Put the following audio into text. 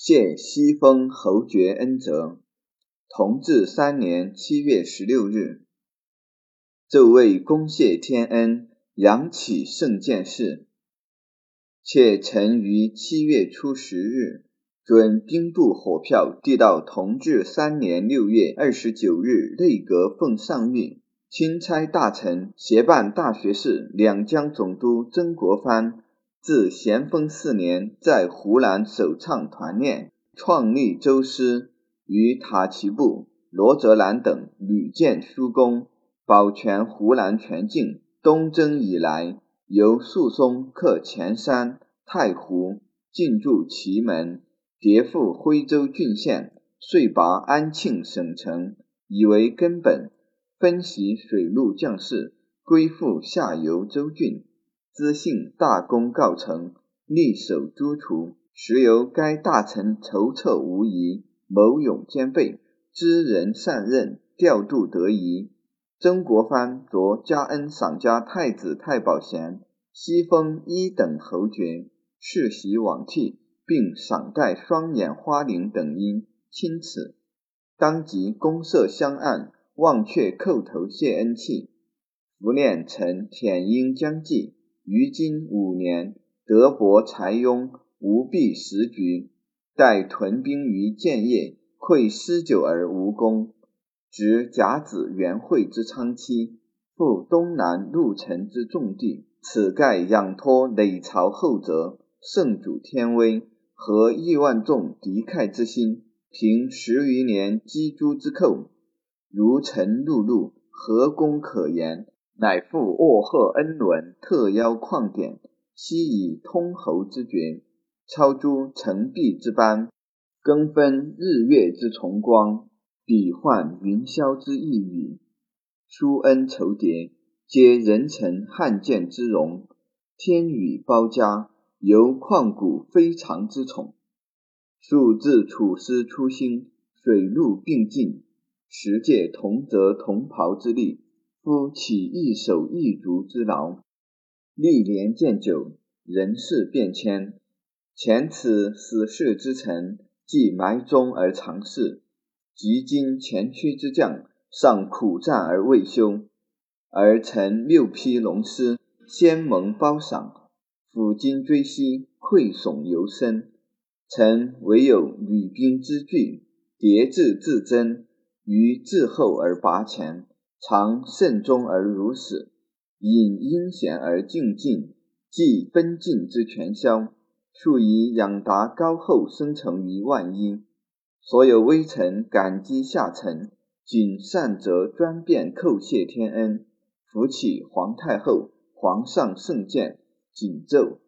谢西风侯爵恩泽，同治三年七月十六日，奏为公谢天恩，扬启圣见事。且臣于七月初十日，准兵部火票递到同治三年六月二十九日内阁奉上谕，钦差大臣协办大学士两江总督曾国藩。自咸丰四年，在湖南首倡团练，创立周师，与塔奇布、罗泽兰等屡建殊功，保全湖南全境。东征以来，由肃松克黔山、太湖，进驻祁门，迭复徽州郡县，遂拔安庆省城，以为根本，分析水陆将士，归附下游州郡。资信大功告成，力守诸厨，实由该大臣筹策无疑，谋勇兼备，知人善任，调度得宜。曾国藩着加恩赏加太子太保衔，西封一等侯爵，世袭罔替，并赏戴双眼花翎等因钦此，当即公设香案，忘却叩头谢恩契。伏念臣舔缨将计。于今五年，德薄才庸，无弊时局。待屯兵于建业，溃失久而无功。执甲子元会之昌期，复东南陆城之重地。此盖仰托累朝后泽，圣主天威，和亿万众敌忾之心。凭十余年积诸之寇，如尘碌碌，何功可言？乃复沃赫恩伦，特邀旷典，悉以通侯之爵，超诸成璧之班，更分日月之崇光，比换云霄之异语，殊恩酬迭，皆人臣罕见之荣，天宇包嘉，犹旷古非常之宠。数自处师初兴，水陆并进，十界同泽同袍之力。夫起一手一足之劳，历年渐久，人事变迁。前此死事之臣，既埋忠而藏事；及今前驱之将，尚苦战而未休。而臣六匹龙师，先蒙褒赏，抚今追昔，愧悚犹深。臣唯有履兵之具，迭至自珍，于自后而拔前。常慎终而如始，引阴险而静静，即奔进之全消。数以养达高厚，生成于万一。所有微臣感激下臣，谨善则专便叩谢天恩，扶起皇太后、皇上圣鉴，谨奏。